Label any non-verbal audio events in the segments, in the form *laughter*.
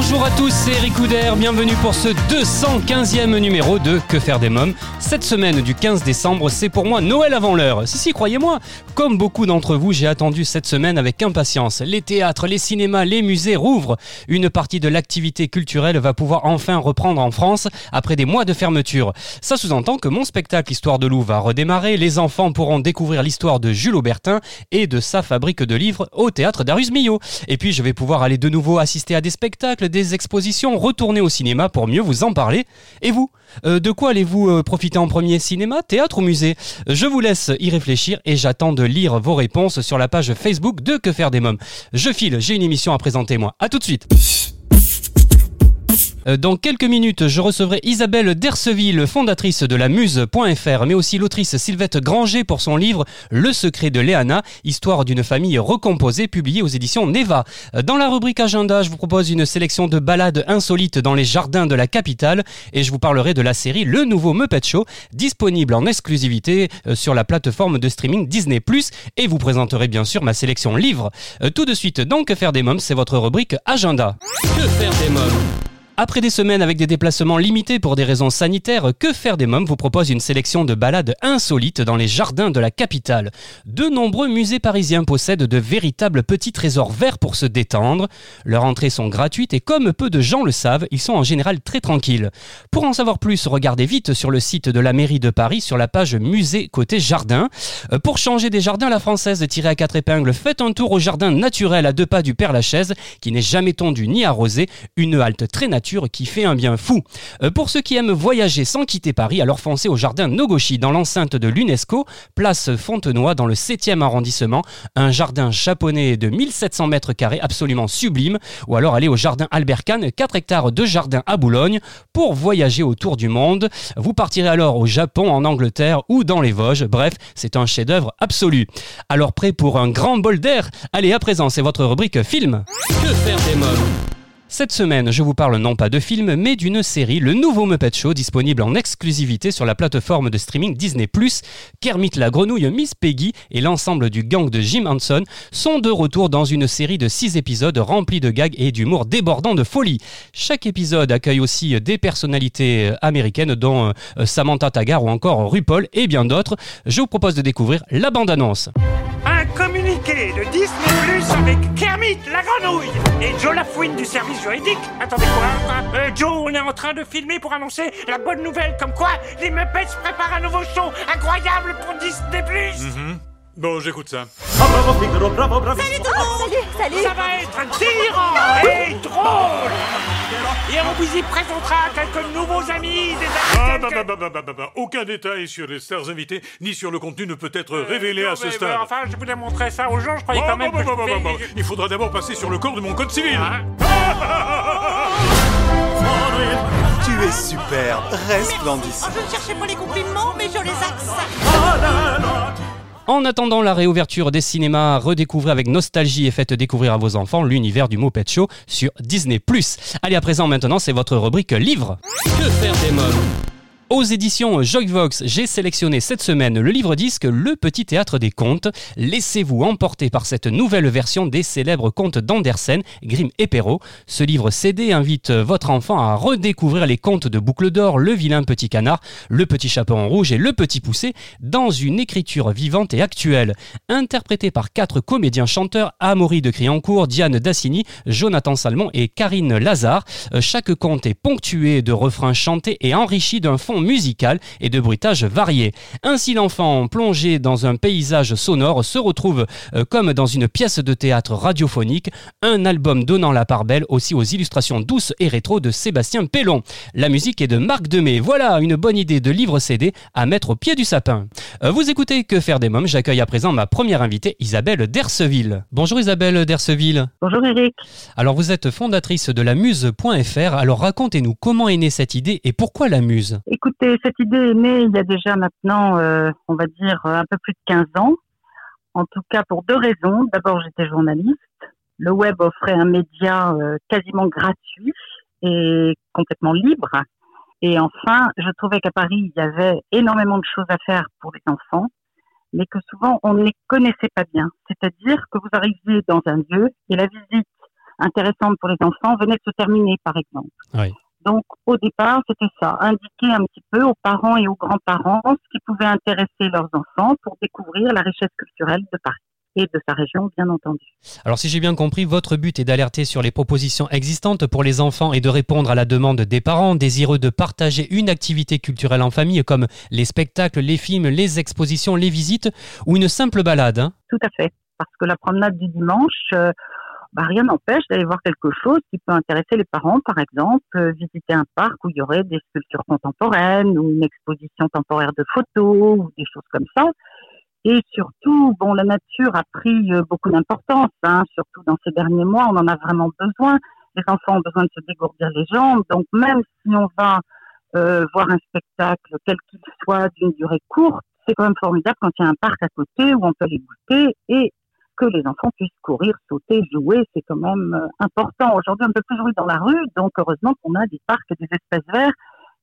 Bonjour à tous, c'est Eric bienvenue pour ce 215e numéro de Que faire des mômes. Cette semaine du 15 décembre, c'est pour moi Noël avant l'heure. Si, si, croyez-moi, comme beaucoup d'entre vous, j'ai attendu cette semaine avec impatience. Les théâtres, les cinémas, les musées rouvrent. Une partie de l'activité culturelle va pouvoir enfin reprendre en France après des mois de fermeture. Ça sous-entend que mon spectacle Histoire de loup va redémarrer, les enfants pourront découvrir l'histoire de Jules Aubertin et de sa fabrique de livres au théâtre d'Arus Millot. Et puis je vais pouvoir aller de nouveau assister à des spectacles des expositions, retourner au cinéma pour mieux vous en parler. Et vous euh, De quoi allez-vous euh, profiter en premier Cinéma, théâtre ou musée? Je vous laisse y réfléchir et j'attends de lire vos réponses sur la page Facebook de Que faire des mômes. Je file, j'ai une émission à présenter moi. A tout de suite dans quelques minutes, je recevrai Isabelle Derceville, fondatrice de la Muse.fr, mais aussi l'autrice Sylvette Granger pour son livre Le secret de Léana, histoire d'une famille recomposée, publié aux éditions Neva. Euh, dans la rubrique agenda, je vous propose une sélection de balades insolites dans les jardins de la capitale et je vous parlerai de la série Le Nouveau Muppet Show, disponible en exclusivité euh, sur la plateforme de streaming Disney+, et vous présenterai bien sûr ma sélection livre. Tout de suite, donc, faire des mômes, c'est votre rubrique agenda. Que faire des mômes? Après des semaines avec des déplacements limités pour des raisons sanitaires, Que faire des mômes vous propose une sélection de balades insolites dans les jardins de la capitale. De nombreux musées parisiens possèdent de véritables petits trésors verts pour se détendre. Leurs entrées sont gratuites et comme peu de gens le savent, ils sont en général très tranquilles. Pour en savoir plus, regardez vite sur le site de la mairie de Paris sur la page musée côté jardin. Euh, pour changer des jardins la française tirés à quatre épingles, faites un tour au jardin naturel à deux pas du Père Lachaise qui n'est jamais tondu ni arrosé, une halte très naturelle qui fait un bien fou. Euh, pour ceux qui aiment voyager sans quitter Paris, alors foncez au jardin Nogoshi dans l'enceinte de l'UNESCO, place Fontenoy dans le 7e arrondissement, un jardin japonais de 1700 mètres carrés absolument sublime, ou alors allez au jardin Albert Kahn, 4 hectares de jardin à Boulogne, pour voyager autour du monde. Vous partirez alors au Japon, en Angleterre ou dans les Vosges, bref, c'est un chef-d'œuvre absolu. Alors prêt pour un grand bol d'air? Allez, à présent, c'est votre rubrique film. Que faire des mômes cette semaine, je vous parle non pas de film, mais d'une série, le nouveau Muppet Show, disponible en exclusivité sur la plateforme de streaming Disney+. Kermit la grenouille, Miss Peggy et l'ensemble du gang de Jim Henson sont de retour dans une série de 6 épisodes remplis de gags et d'humour débordant de folie. Chaque épisode accueille aussi des personnalités américaines dont euh, Samantha Tagar ou encore RuPaul et bien d'autres. Je vous propose de découvrir la bande-annonce. La grenouille et Joe Lafouine du service juridique. Attendez quoi euh, Joe, on est en train de filmer pour annoncer la bonne nouvelle comme quoi les Muppets préparent un nouveau show incroyable pour Disney. Mhm. Bon, j'écoute ça. Salut tout le monde Salut, salut Ça va être tirant et drôle Et on vous y présentera quelques nouveaux amis, des Ah, amis bah, tels bah, bah, bah, bah, bah. Aucun détail sur les stars invités ni sur le contenu ne peut être révélé non, à ce mais, stade. mais Enfin, je voulais montrer ça aux gens, je croyais Oh, quand même bah, que bah, je bah, bah, pouvais- bah. Il faudra d'abord passer sur le corps de mon code civil. Hein *laughs* Tu es superbe, resplendissant. Je ne cherchais pas les compliments, mais je les accepte En attendant la réouverture des cinémas, redécouvrez avec nostalgie et faites découvrir à vos enfants l'univers du Muppet Show sur Disney+. Allez, à présent, maintenant, c'est votre rubrique livre. Que faire des mômes? Aux éditions Joyvox, j'ai sélectionné cette semaine le livre-disque Le Petit Théâtre des Contes. Laissez-vous emporter par cette nouvelle version des célèbres contes d'Andersen, Grimm et Perrault. Ce livre CD invite votre enfant à redécouvrir les contes de Boucle d'Or, Le Vilain Petit Canard, Le Petit Chaperon Rouge et Le Petit Poussé dans une écriture vivante et actuelle. Interprété par quatre comédiens chanteurs, Amaury de Criancourt, Diane Dassini, Jonathan Salmon et Karine Lazare. Chaque conte est ponctué de refrains chantés et enrichi d'un fond musical et de bruitages variés. Ainsi l'enfant plongé dans un paysage sonore se retrouve euh, comme dans une pièce de théâtre radiophonique, un album donnant la part belle aussi aux illustrations douces et rétro de Sébastien Pellon. La musique est de Marc Demey. Voilà une bonne idée de livre CD à mettre au pied du sapin. Euh, Vous écoutez Que faire des mômes? J'accueille à présent ma première invitée, Isabelle Derceville. Bonjour Isabelle Derceville. Bonjour Eric. Alors vous êtes fondatrice de la muse.fr. Alors racontez-nous comment est née cette idée et pourquoi la muse? Cette idée est née il y a déjà maintenant, euh, on va dire, un peu plus de 15 ans. En tout cas pour deux raisons. D'abord, j'étais journaliste. Le web offrait un média euh, quasiment gratuit et complètement libre. Et enfin, je trouvais qu'à Paris, il y avait énormément de choses à faire pour les enfants, mais que souvent on ne les connaissait pas bien. C'est-à-dire que vous arriviez dans un lieu et la visite intéressante pour les enfants venait de se terminer, par exemple. Oui. Donc, au départ, c'était ça, indiquer un petit peu aux parents et aux grands-parents ce qui pouvait intéresser leurs enfants pour découvrir la richesse culturelle de Paris et de sa région, bien entendu. Alors si j'ai bien compris, votre but est d'alerter sur les propositions existantes pour les enfants et de répondre à la demande des parents désireux de partager une activité culturelle en famille comme les spectacles, les films, les expositions, les visites ou une simple balade. hein? Tout à fait. Parce que la promenade du dimanche, euh, bah, rien n'empêche d'aller voir quelque chose qui peut intéresser les parents, par exemple, euh, visiter un parc où il y aurait des sculptures contemporaines ou une exposition temporaire de photos ou des choses comme ça. Et surtout, bon, la nature a pris euh, beaucoup d'importance, hein, surtout dans ces derniers mois, on en a vraiment besoin. Les enfants ont besoin de se dégourdir les jambes, donc même si on va euh, voir un spectacle, quel qu'il soit, d'une durée courte, c'est quand même formidable quand il y a un parc à côté où on peut les goûter et que les enfants puissent courir, sauter, jouer, c'est quand même euh, important. Aujourd'hui, on ne peut plus jouer dans la rue, donc heureusement qu'on a des parcs et des espaces verts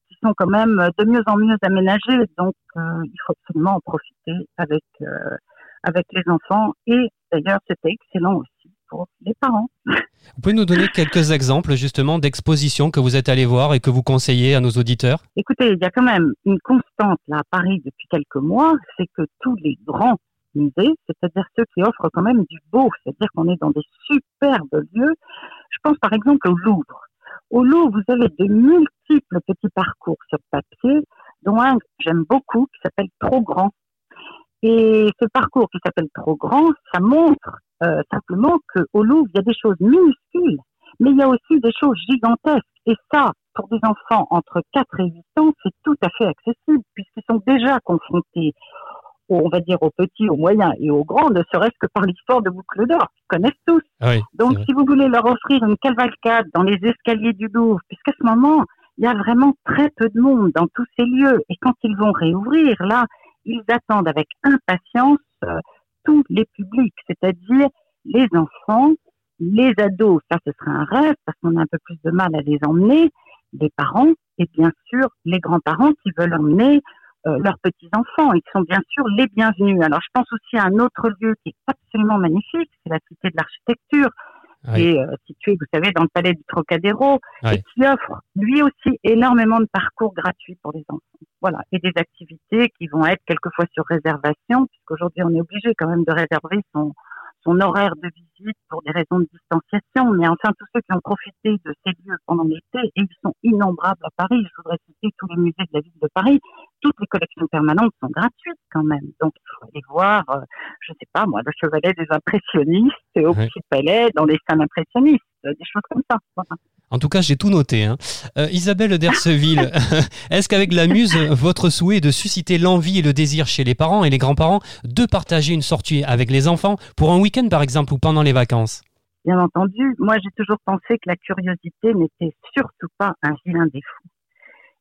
qui sont quand même euh, de mieux en mieux aménagés. Donc, euh, il faut absolument en profiter avec euh, avec les enfants. Et d'ailleurs, c'était excellent aussi pour les parents. *laughs* Vous pouvez nous donner quelques exemples justement d'expositions que vous êtes allé voir et que vous conseillez à nos auditeurs? Écoutez, il y a quand même une constante là à Paris depuis quelques mois, c'est que tous les grands c'est-à-dire ceux qui offrent quand même du beau, c'est-à-dire qu'on est dans des superbes lieux. Je pense par exemple au Louvre. Au Louvre, vous avez de multiples petits parcours sur papier, dont un que j'aime beaucoup qui s'appelle Trop Grand. Et ce parcours qui s'appelle Trop Grand, ça montre euh, simplement qu'au Louvre, il y a des choses minuscules, mais il y a aussi des choses gigantesques. Et ça, pour des enfants entre 4 et 8 ans, c'est tout à fait accessible, puisqu'ils sont déjà confrontés, on va dire, aux petits, aux moyens et aux grands, ne serait-ce que par l'histoire de Boucle d'Or, qu'ils connaissent tous. Oui. Donc, si vous voulez leur offrir une cavalcade dans les escaliers du Louvre, puisqu'à ce moment, il y a vraiment très peu de monde dans tous ces lieux, et quand ils vont réouvrir, là, ils attendent avec impatience euh, tous les publics, c'est-à-dire les enfants, les ados, ça ce serait un rêve, parce qu'on a un peu plus de mal à les emmener, les parents, et bien sûr les grands-parents qui veulent emmener euh, leurs petits-enfants, et qui sont bien sûr les bienvenus. Alors je pense aussi à un autre lieu qui est absolument magnifique, c'est la Cité de l'Architecture, Oui. qui est euh, située, vous savez, dans le palais du Trocadéro, Oui. et qui offre lui aussi énormément de parcours gratuits pour les enfants. Voilà, et des activités qui vont être quelquefois sur réservation, puisqu'aujourd'hui on est obligé quand même de réserver son, son horaire de visite pour des raisons de distanciation. Mais enfin, tous ceux qui ont profité de ces lieux pendant l'été, et ils sont innombrables à Paris. Je voudrais citer tous les musées de la ville de Paris. Toutes les collections permanentes sont gratuites quand même. Donc, il faut aller voir, euh, je sais pas moi, le chevalet des impressionnistes au Ouais. Petit Palais, dans les salles impressionnistes, euh, des choses comme ça. Voilà. En tout cas, j'ai tout noté. hein. Euh, Isabelle Derceville, *laughs* est-ce qu'avec la muse, votre souhait est de susciter l'envie et le désir chez les parents et les grands-parents de partager une sortie avec les enfants pour un week-end par exemple ou pendant les vacances? Bien entendu, moi j'ai toujours pensé que la curiosité n'était surtout pas un vilain défaut.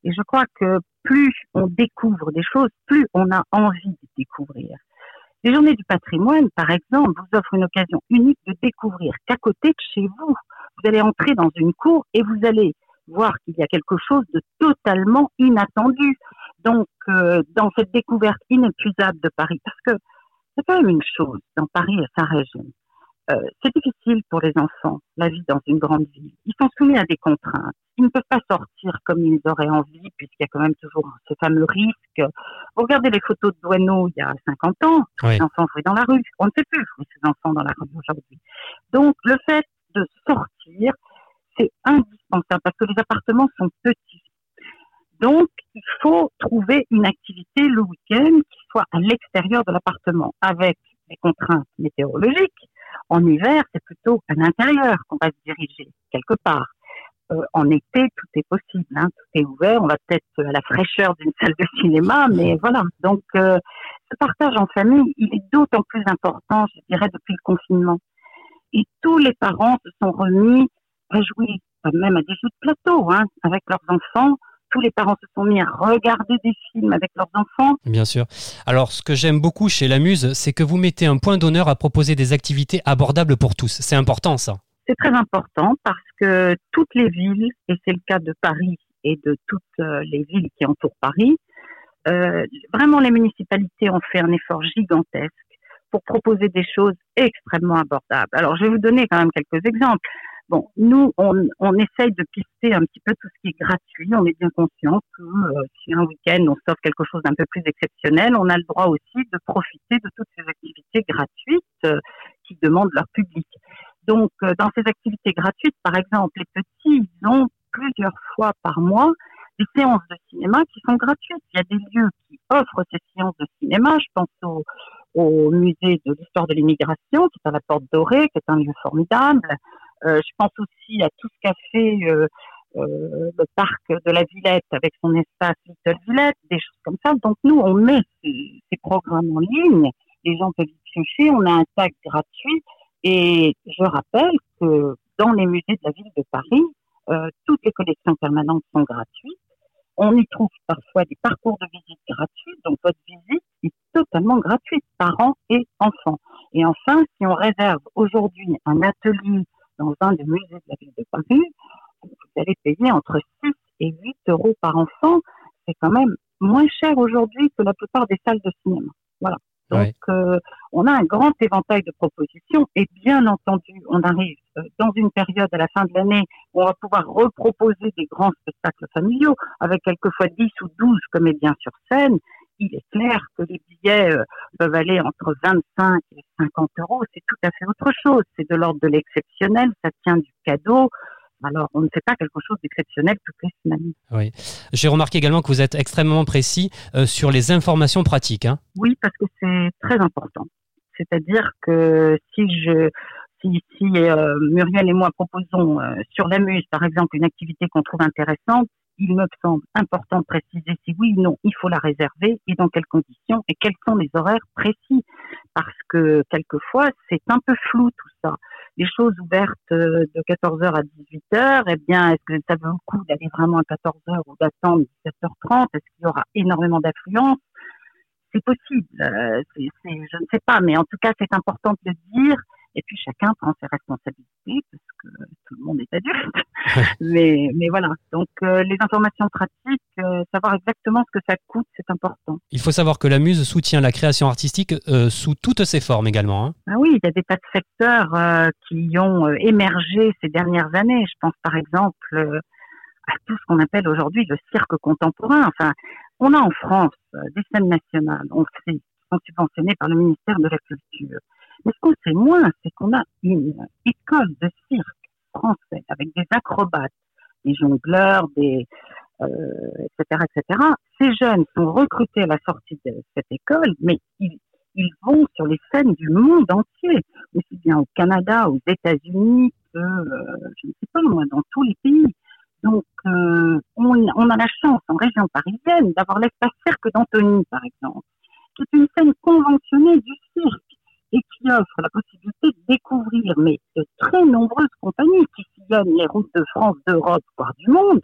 Et je crois que plus on découvre des choses, plus on a envie de découvrir. Les journées du patrimoine, par exemple, vous offrent une occasion unique de découvrir qu'à côté de chez vous, vous allez entrer dans une cour et vous allez voir qu'il y a quelque chose de totalement inattendu. Donc, euh, dans cette découverte inépuisable de Paris, parce que c'est quand même une chose dans Paris et sa région. Euh, c'est difficile pour les enfants, la vie dans une grande ville. Ils sont soumis à des contraintes. Ils ne peuvent pas sortir comme ils auraient envie, puisqu'il y a quand même toujours ce fameux risque. Vous regardez les photos de Douaneau il y a 50 ans, tous Oui. les enfants jouaient dans la rue. On ne sait plus jouer ces enfants dans la rue aujourd'hui. Donc, le fait de sortir, c'est indispensable, parce que les appartements sont petits. Donc, il faut trouver une activité le week-end qui soit à l'extérieur de l'appartement, avec les contraintes météorologiques. En hiver, c'est plutôt à l'intérieur qu'on va se diriger, quelque part. Euh, en été, tout est possible, hein, tout est ouvert. On va peut-être à la fraîcheur d'une *laughs* salle de cinéma, mais voilà. Donc, euh, ce partage en famille, il est d'autant plus important, je dirais, depuis le confinement. Et tous les parents se sont remis à jouer, même à des jeux de plateau, hein, avec leurs enfants. Tous les parents se sont mis à regarder des films avec leurs enfants. Bien sûr. Alors, ce que j'aime beaucoup chez la Muse, c'est que vous mettez un point d'honneur à proposer des activités abordables pour tous. C'est important, ça. C'est très important parce que toutes les villes, et c'est le cas de Paris et de toutes euh, les villes qui entourent Paris, euh, vraiment les municipalités ont fait un effort gigantesque pour proposer des choses extrêmement abordables. Alors, je vais vous donner quand même quelques exemples. Bon, nous, on, essaye de pister un petit peu tout ce qui est gratuit. On est bien conscient que euh, si un week-end on s'offre quelque chose d'un peu plus exceptionnel, on a le droit aussi de profiter de toutes ces activités gratuites qui demandent leur public. Donc, dans ces activités gratuites, par exemple, les petits, ils ont plusieurs fois par mois des séances de cinéma qui sont gratuites. Il y a des lieux qui offrent ces séances de cinéma. Je pense au, au musée de l'histoire de l'immigration, qui est à la Porte Dorée, qui est un lieu formidable. Euh, je pense aussi à tout ce qu'a fait euh, euh, le parc de la Villette avec son espace Little Villette, des choses comme ça. Donc nous, on met ces, ces programmes en ligne. Les gens peuvent y piocher. On a un tag gratuit. Et je rappelle que dans les musées de la ville de Paris, euh, toutes les collections permanentes sont gratuites. On y trouve parfois des parcours de visite gratuits, donc votre visite est totalement gratuite, parents et enfants. Et enfin, si on réserve aujourd'hui un atelier dans un des musées de la ville de Paris, vous allez payer entre 6 et 8 euros par enfant. C'est quand même moins cher aujourd'hui que la plupart des salles de cinéma. Voilà. Donc, euh, on a un grand éventail de propositions et bien entendu, on arrive euh, dans une période à la fin de l'année où on va pouvoir reproposer des grands spectacles familiaux avec quelquefois 10 ou 12 comédiens sur scène. Il est clair que les billets euh, peuvent aller entre 25 et 50 euros. C'est tout à fait autre chose. C'est de l'ordre de l'exceptionnel. Ça tient du cadeau. Alors, on ne fait pas quelque chose d'exceptionnel toutes les semaines. Oui. J'ai remarqué également que vous êtes extrêmement précis euh, sur les informations pratiques. Hein. Oui, parce que c'est très important. C'est-à-dire que si je si, euh, Muriel et moi proposons euh, sur la muse, par exemple, une activité qu'on trouve intéressante, il me semble important de préciser si oui ou non il faut la réserver et dans quelles conditions et quels sont les horaires précis. Parce que quelquefois, c'est un peu flou tout ça. Les choses ouvertes euh, de 14h à 18h, eh bien, est-ce que ça vaut le coup d'aller vraiment à 14h ou d'attendre 17h30 Est-ce qu'il y aura énormément d'affluence? C'est possible, euh, je ne sais pas, mais en tout cas, c'est important de le dire et puis chacun prend ses responsabilités parce que tout le monde est adulte. *laughs* mais, mais voilà. Donc euh, les informations pratiques, euh, savoir exactement ce que ça coûte, c'est important. Il faut savoir que la Muse soutient la création artistique euh, sous toutes ses formes également. Hein. Ah oui, il y a des tas de secteurs qui ont émergé ces dernières années. Je pense par exemple à tout ce qu'on appelle aujourd'hui le cirque contemporain. Enfin, on a en France euh, des scènes nationales, on sait, qui sont subventionnées par le ministère de la Culture. Mais ce qu'on sait moins, c'est qu'on a une école de cirque français avec des acrobates, des jongleurs, des euh, etc., etc. Ces jeunes sont recrutés à la sortie de cette école, mais ils, vont sur les scènes du monde entier, aussi bien au Canada, aux États-Unis que, euh, je ne sais pas moi, dans tous les pays. Donc, euh, on, on, a la chance en région parisienne d'avoir l'espace cirque d'Antony, par exemple, qui est une scène conventionnée du cirque et qui offre la possibilité de découvrir mais de très nombreuses compagnies qui sillonnent les routes de France, d'Europe, voire du monde.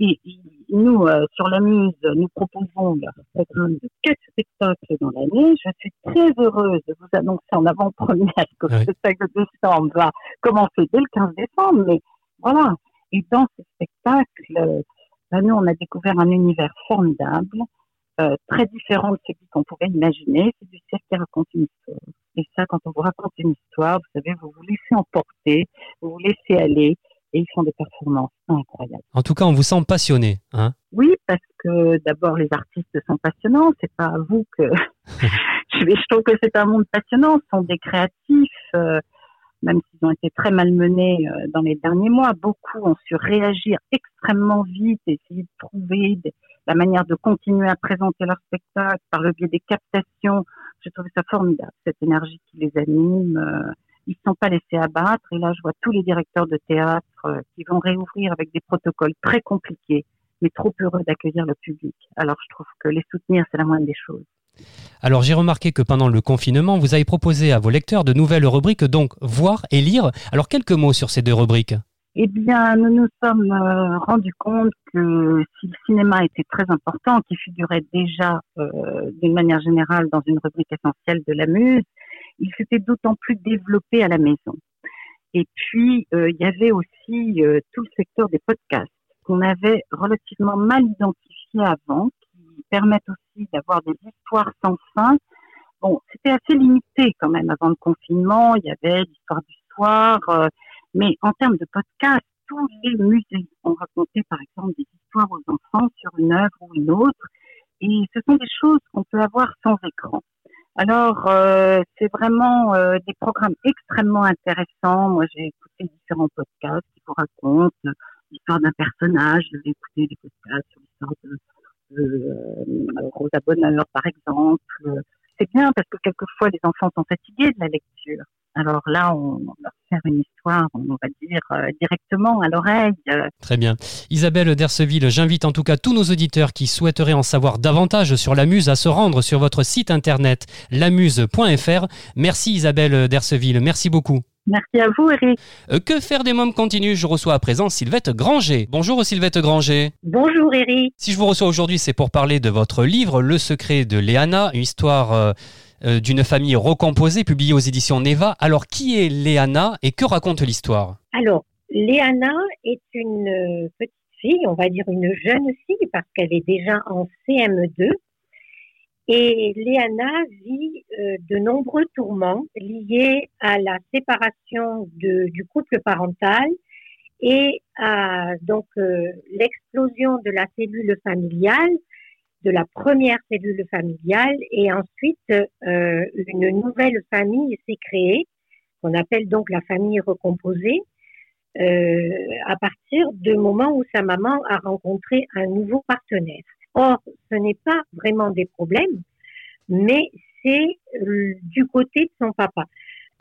Et, et nous, euh, sur la Muse, nous proposons un programme de quatre spectacles dans l'année. Je suis très heureuse de vous annoncer en avant-première que le spectacle de décembre va commencer dès le 15 décembre. Mais voilà. Et dans ce spectacle, euh, nous, on a découvert un univers formidable, euh, très différent de celui qu'on pouvait imaginer. C'est du cirque qui raconte une histoire. Et ça, quand on vous raconte une histoire, vous savez, vous vous laissez emporter, vous vous laissez aller, et ils font des performances incroyables. En tout cas, on vous sent passionné, hein Oui, parce que d'abord, les artistes sont passionnants. C'est pas à vous que *laughs* je trouve que c'est un monde passionnant. Ce sont des créatifs. Euh, même s'ils ont été très malmenés euh, dans les derniers mois, beaucoup ont su réagir extrêmement vite, essayer de trouver des, la manière de continuer à présenter leur spectacle par le biais des captations. Je trouve ça formidable, cette énergie qui les anime. Euh, ils ne sont pas laissés abattre. Et là, je vois tous les directeurs de théâtre euh, qui vont réouvrir avec des protocoles très compliqués, mais trop heureux d'accueillir le public. Alors, je trouve que les soutenir, c'est la moindre des choses. Alors j'ai remarqué que pendant le confinement, vous avez proposé à vos lecteurs de nouvelles rubriques, donc voir et lire. Alors quelques mots sur ces deux rubriques. Eh bien, nous nous sommes euh, rendus compte que si le cinéma était très important, qui figurait déjà euh, d'une manière générale dans une rubrique essentielle de la muse, il s'était d'autant plus développé à la maison. Et puis, euh, il y avait aussi tout le secteur des podcasts qu'on avait relativement mal identifié avant, qui permettent d'avoir des histoires sans fin. Bon, c'était assez limité quand même avant le confinement. Il y avait l'histoire du soir, mais en termes de podcast, tous les musées ont raconté, par exemple, des histoires aux enfants sur une œuvre ou une autre. Et ce sont des choses qu'on peut avoir sans écran. Alors, euh, c'est vraiment euh, des programmes extrêmement intéressants. Moi, j'ai écouté différents podcasts qui vous racontent l'histoire d'un personnage. J'ai écouté des podcasts sur l'histoire de, euh, Rosa Bonheur, par exemple. C'est bien parce que quelquefois, les enfants sont fatigués de la lecture. Alors là, on va faire une histoire, on va dire, euh, directement à l'oreille. Très bien. Isabelle Derceville, j'invite en tout cas tous nos auditeurs qui souhaiteraient en savoir davantage sur la Muse à se rendre sur votre site internet lamuse.fr. Merci Isabelle Derceville, merci beaucoup. Merci à vous, Eric. Euh, que faire des mômes continue Je reçois à présent Sylvette Granger. Bonjour Sylvette Granger. Bonjour Eric. Si je vous reçois aujourd'hui, c'est pour parler de votre livre Le secret de Léana, une histoire euh, d'une famille recomposée, publiée aux éditions Neva. Alors, qui est Léana et que raconte l'histoire? Alors, Léana est une euh, petite fille, on va dire une jeune fille, parce qu'elle est déjà en CM2. Et Léana vit euh, de nombreux tourments liés à la séparation du couple parental et à donc l'explosion de la cellule familiale de la première cellule familiale et ensuite euh, une nouvelle famille s'est créée, qu'on appelle donc la famille recomposée, euh, à partir du moment où sa maman a rencontré un nouveau partenaire. Or, ce n'est pas vraiment des problèmes, mais c'est euh, du côté de son papa.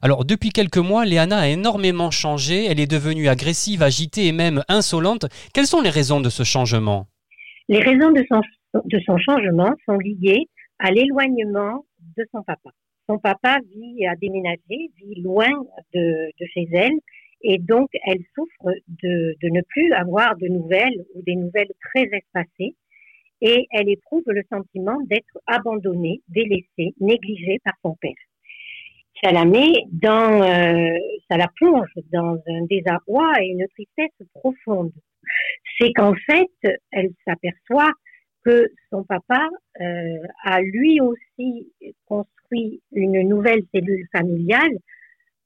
Alors, depuis quelques mois, Léana a énormément changé. Elle est devenue agressive, agitée et même insolente. Quelles sont les raisons de ce changement? Les raisons de son de son changement sont liées à l'éloignement de son papa. Son papa vit à déménager, vit loin de, chez elle, et donc elle souffre de, de, ne plus avoir de nouvelles ou des nouvelles très espacées, et elle éprouve le sentiment d'être abandonnée, délaissée, négligée par son père. Ça la met dans, euh, ça la plonge dans un désarroi et une tristesse profonde. C'est qu'en fait, elle s'aperçoit que son papa euh, a lui aussi construit une nouvelle cellule familiale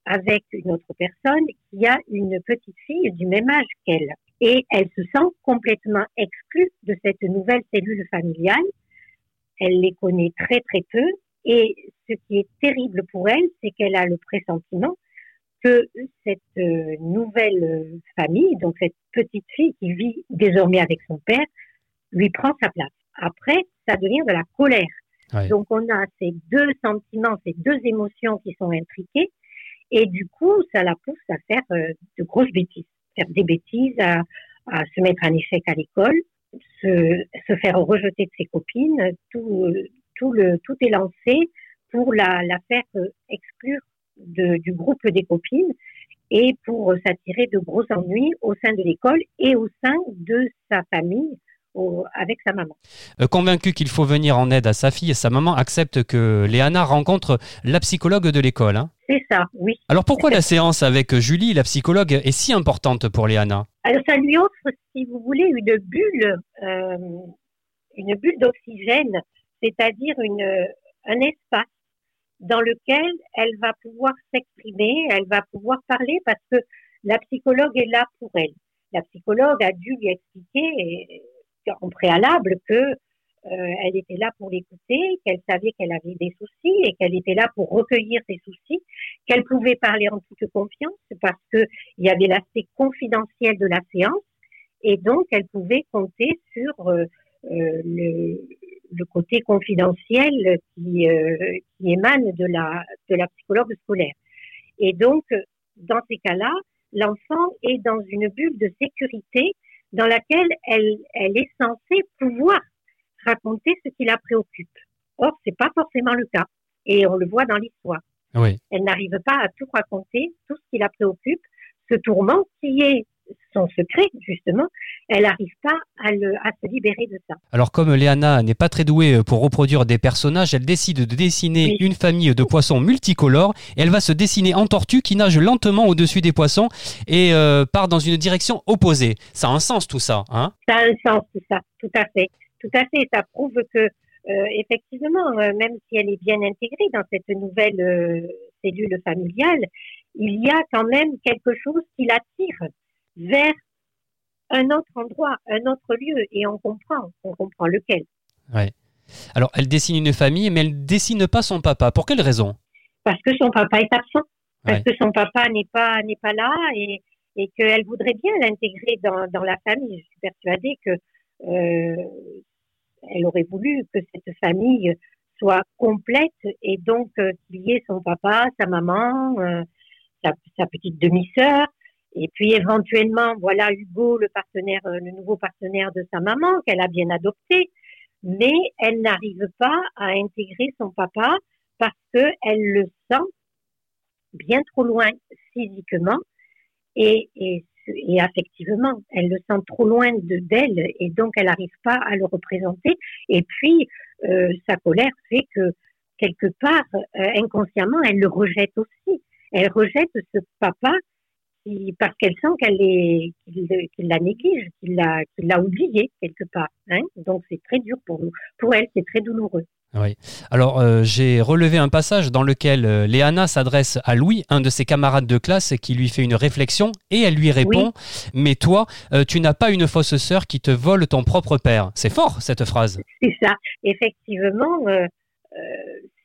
avec une autre personne qui a une petite fille du même âge qu'elle. Et elle se sent complètement exclue de cette nouvelle cellule familiale. Elle les connaît très très peu. Et ce qui est terrible pour elle, c'est qu'elle a le pressentiment que cette euh, nouvelle famille, donc cette petite fille qui vit désormais avec son père, lui prend sa place. Après, ça devient de la colère. Donc on a ces deux sentiments, ces deux émotions qui sont intriquées, et du coup, ça la pousse à faire euh, de grosses bêtises, faire des bêtises, à, se mettre en échec à l'école, se, faire rejeter de ses copines. Tout, tout, le, tout est lancé pour la, la faire exclure du groupe des copines et pour s'attirer de gros ennuis au sein de l'école et au sein de sa famille avec sa maman. Euh, convaincu qu'il faut venir en aide à sa fille, sa maman accepte que Léana rencontre la psychologue de l'école. Hein. C'est ça, oui. Alors pourquoi la séance avec Julie, la psychologue, est si importante pour Léana? Alors ça lui offre, si vous voulez, une bulle, euh, une bulle d'oxygène, c'est-à-dire une, un espace dans lequel elle va pouvoir s'exprimer, elle va pouvoir parler parce que la psychologue est là pour elle. La psychologue a dû lui expliquer, en préalable que euh, elle était là pour l'écouter, qu'elle savait qu'elle avait des soucis et qu'elle était là pour recueillir ses soucis, qu'elle pouvait parler en toute confiance parce que il y avait l'aspect confidentiel de la séance et donc elle pouvait compter sur euh, euh, le, côté confidentiel qui, qui émane de la de la psychologue scolaire. Et donc dans ces cas-là, l'enfant est dans une bulle de sécurité dans laquelle elle, elle est censée pouvoir raconter ce qui la préoccupe. Or, c'est pas forcément le cas. Et on le voit dans l'histoire. Oui. Elle n'arrive pas à tout raconter, tout ce qui la préoccupe, ce tourment qui est son secret, justement, elle n'arrive pas à, le, à, se libérer de ça. Alors comme Léana n'est pas très douée pour reproduire des personnages, elle décide de dessiner Oui. une famille de poissons multicolores et elle va se dessiner en tortue qui nage lentement au-dessus des poissons et euh, part dans une direction opposée. Ça a un sens tout ça, hein? Ça a un sens, tout ça, tout à fait. Tout à fait, ça prouve que, euh, effectivement, euh, même si elle est bien intégrée dans cette nouvelle euh, cellule familiale, il y a quand même quelque chose qui l'attire vers un autre endroit, un autre lieu, et on comprend, on comprend lequel. Alors elle dessine une famille mais elle dessine pas son papa. Pour quelle raison? Parce que son papa est absent, parce Ouais. que son papa n'est pas n'est pas là, et, et qu'elle voudrait bien l'intégrer dans, dans la famille. Je suis persuadée que euh, elle aurait voulu que cette famille soit complète et donc euh, qu'il y ait son papa, sa maman, euh, sa, sa petite demi-sœur, et puis éventuellement, voilà Hugo, euh, le nouveau partenaire de sa maman qu'elle a bien adopté, mais elle n'arrive pas à intégrer son papa parce que elle le sent bien trop loin physiquement et affectivement. Elle le sent trop loin de d'elle et donc elle n'arrive pas à le représenter. Et puis euh, sa colère fait que quelque part euh, inconsciemment elle le rejette aussi. Elle rejette ce papa qui, parce qu'elle sent qu'elle est qu'il qu'il la néglige, qu'il l'a qu'il l'a oublié quelque part. Hein donc c'est très dur pour nous. Pour elle, c'est très douloureux. Alors euh, j'ai relevé un passage dans lequel euh, Léana s'adresse à Louis, un de ses camarades de classe, qui lui fait une réflexion et elle lui répond Mais toi, euh, tu n'as pas une fausse sœur qui te vole ton propre père. C'est fort cette phrase. C'est ça. Effectivement, euh,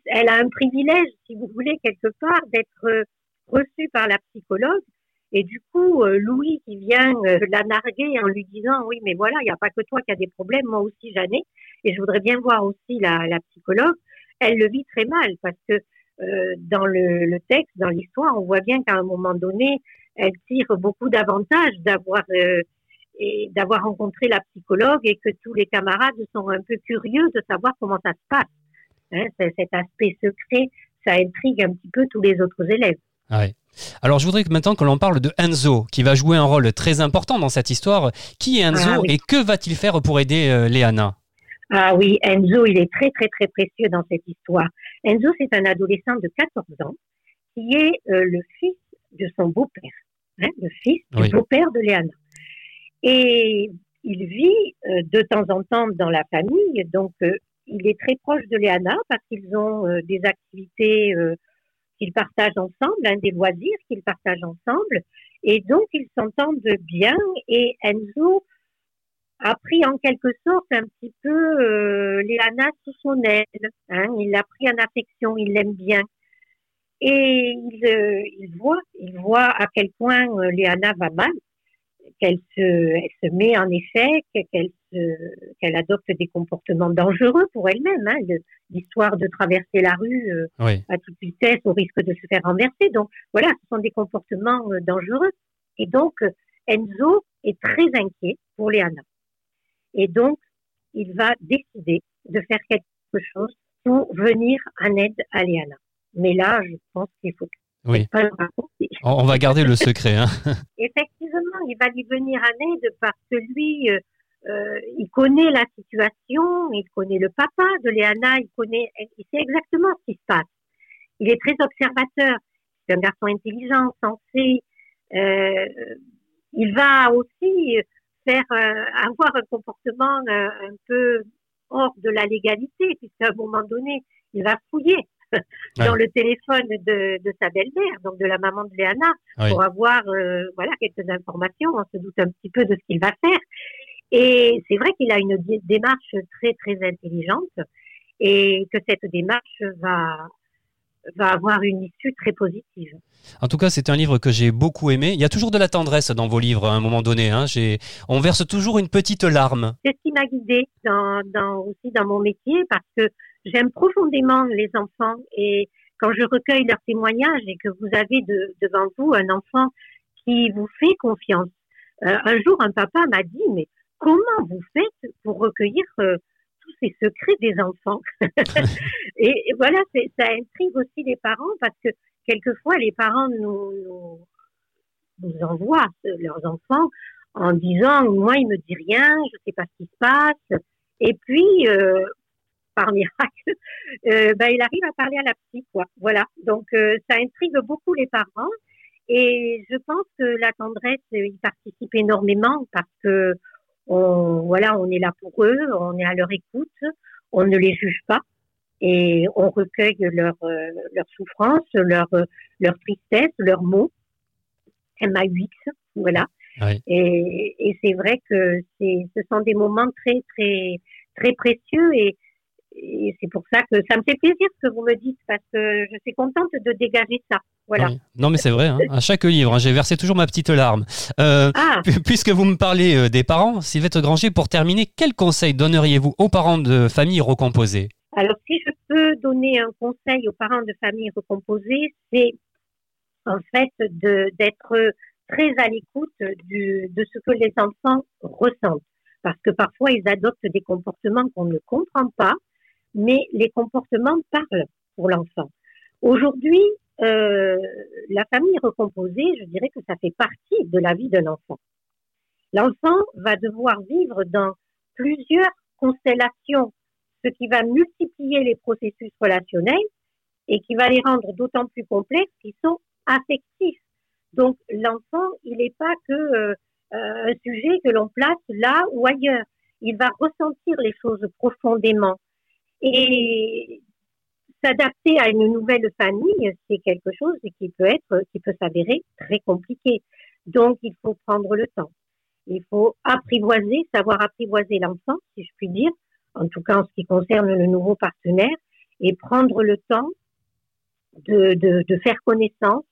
elle a un privilège, si vous voulez, quelque part, d'être reçue par la psychologue. Et du coup, euh, Louis qui vient euh, la narguer en lui disant oui, mais voilà, il n'y a pas que toi qui as des problèmes, moi aussi j'en ai, et je voudrais bien voir aussi la, psychologue. Elle le vit très mal parce que euh, dans le, texte, dans l'histoire, on voit bien qu'à un moment donné, elle tire beaucoup d'avantages d'avoir et d'avoir rencontré la psychologue et que tous les camarades sont un peu curieux de savoir comment ça se passe. Hein, cet aspect secret, ça intrigue un petit peu tous les autres élèves. Ouais. Alors je voudrais que maintenant que l'on parle de Enzo, qui va jouer un rôle très important dans cette histoire. Qui est Enzo Ah oui. et que va-t-il faire pour aider euh, Léana? Ah oui, Enzo, il est très très très précieux dans cette histoire. Enzo, c'est un adolescent de 14 ans qui est euh, le fils de son beau-père, hein, le fils du Oui. beau-père de Léana. Et il vit euh, de temps en temps dans la famille, donc il est très proche de Léana parce qu'ils ont des activités qu'ils partagent ensemble, hein, des loisirs qu'ils partagent ensemble, et donc ils s'entendent bien. Et Enzo a pris en quelque sorte un petit peu euh, Léana sous son aile. Hein, il l'a pris en affection, il l'aime bien. Et il, euh, voit, il voit à quel point euh, Léana va mal, qu'elle se, se met en échec, qu'elle qu'elle adopte des comportements dangereux pour elle-même. Hein, l'histoire de traverser la rue euh, Oui. à toute vitesse au risque de se faire renverser. Donc voilà, ce sont des comportements euh, dangereux. Et donc euh, Enzo est très inquiet pour Léana. Et donc il va décider de faire quelque chose pour venir en aide à Léana. Mais là, je pense qu'il faut Oui. pas le raconter. On on va garder le secret. hein. *laughs* Effectivement, il va lui venir en aide parce que lui, euh, il connaît la situation, il connaît le papa de Léana, il connaît, il sait exactement ce qui se passe. Il est très observateur, c'est un garçon intelligent, sensé. Euh, il va aussi faire euh, avoir un comportement un peu hors de la légalité, puisqu'à un moment donné, il va fouiller *laughs* dans le téléphone de, de sa belle-mère, donc de la maman de Léana, Oui. pour avoir voilà quelques informations. On se doute un petit peu de ce qu'il va faire. Et c'est vrai qu'il a une dé- démarche très très intelligente et que cette démarche va va avoir une issue très positive. En tout cas, c'est un livre que j'ai beaucoup aimé. Il y a toujours de la tendresse dans vos livres à un moment donné. hein. J'ai- On verse toujours une petite larme. C'est ce qui m'a guidée dans, dans, aussi dans mon métier parce que j'aime profondément les enfants et quand je recueille leurs témoignages et que vous avez de- devant vous un enfant qui vous fait confiance. Euh, un jour, un papa m'a dit, mais comment vous faites pour recueillir euh, tous ces secrets des enfants. *laughs* et, voilà, ça intrigue aussi les parents parce que quelquefois les parents nous, nous, envoient leurs enfants en disant moi il me dit rien, je sais pas ce qui se passe. Et puis euh, par miracle, *laughs* euh, ben, il arrive à parler à la psy quoi. Voilà. Donc euh, ça intrigue beaucoup les parents et je pense que la tendresse y participe énormément parce que on voilà on est là pour eux, on est à leur écoute, on ne les juge pas et on recueille leur leur souffrance, leur leur tristesse, leurs mots. MAUX, voilà. Et, et c'est vrai que ce sont des moments très, très, très précieux et, et c'est pour ça que ça me fait plaisir ce que vous me dites parce que je suis contente de dégager ça. Voilà. Non, mais c'est vrai. Hein. À chaque livre, hein, j'ai versé toujours ma petite larme. Euh, ah. Puisque vous me parlez euh, des parents, Sylvette Granger, pour terminer, quel conseil donneriez-vous aux parents de familles recomposées? Alors, si je peux donner un conseil aux parents de familles recomposées, c'est en fait d'être très à l'écoute de ce que les enfants ressentent. Parce que parfois, ils adoptent des comportements qu'on ne comprend pas, mais les comportements parlent pour l'enfant. Aujourd'hui, euh, la famille recomposée, je dirais que ça fait partie de la vie d'un enfant. L'enfant va devoir vivre dans plusieurs constellations, ce qui va multiplier les processus relationnels et qui va les rendre d'autant plus complexes qu'ils sont affectifs. Donc l'enfant, il n'est pas que euh, euh, un sujet que l'on place là ou ailleurs. Il va ressentir les choses profondément. Et s'adapter à une nouvelle famille, c'est quelque chose qui peut être, qui peut s'avérer très compliqué. Donc il faut prendre le temps. Il faut apprivoiser, savoir apprivoiser l'enfant, si je puis dire, en tout cas en ce qui concerne le nouveau partenaire, et prendre le temps de, de, de faire connaissance,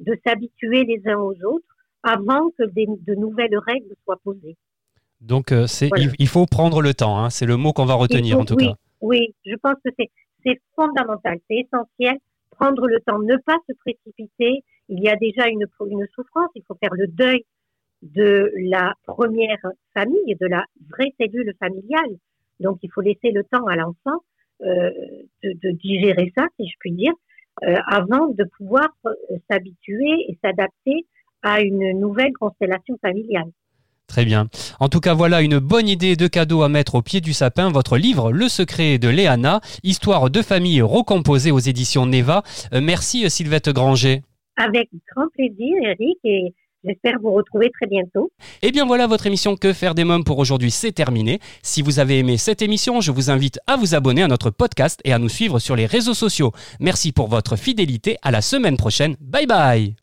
de s'habituer les uns aux autres avant que de nouvelles règles soient posées. Donc, euh, c'est, il, faut prendre le temps, hein. c'est le mot qu'on va retenir en tout oui, cas. Oui, je pense que c'est, fondamental, c'est essentiel, prendre le temps, ne pas se précipiter. Il y a déjà une, une souffrance, il faut faire le deuil de la première famille, de la vraie cellule familiale. Donc, il faut laisser le temps à l'enfant euh, de, de, digérer ça, si je puis dire, euh, avant de pouvoir euh, s'habituer et s'adapter à une nouvelle constellation familiale. Très bien. En tout cas, voilà une bonne idée de cadeau à mettre au pied du sapin. Votre livre, Le secret de Léana, histoire de famille recomposée aux éditions Neva. Euh, merci Sylvette Granger. Avec grand plaisir, Eric, et J'espère vous retrouver très bientôt. Et eh bien voilà, votre émission Que faire des mômes pour aujourd'hui, c'est terminé. Si vous avez aimé cette émission, je vous invite à vous abonner à notre podcast et à nous suivre sur les réseaux sociaux. Merci pour votre fidélité. À la semaine prochaine. Bye bye.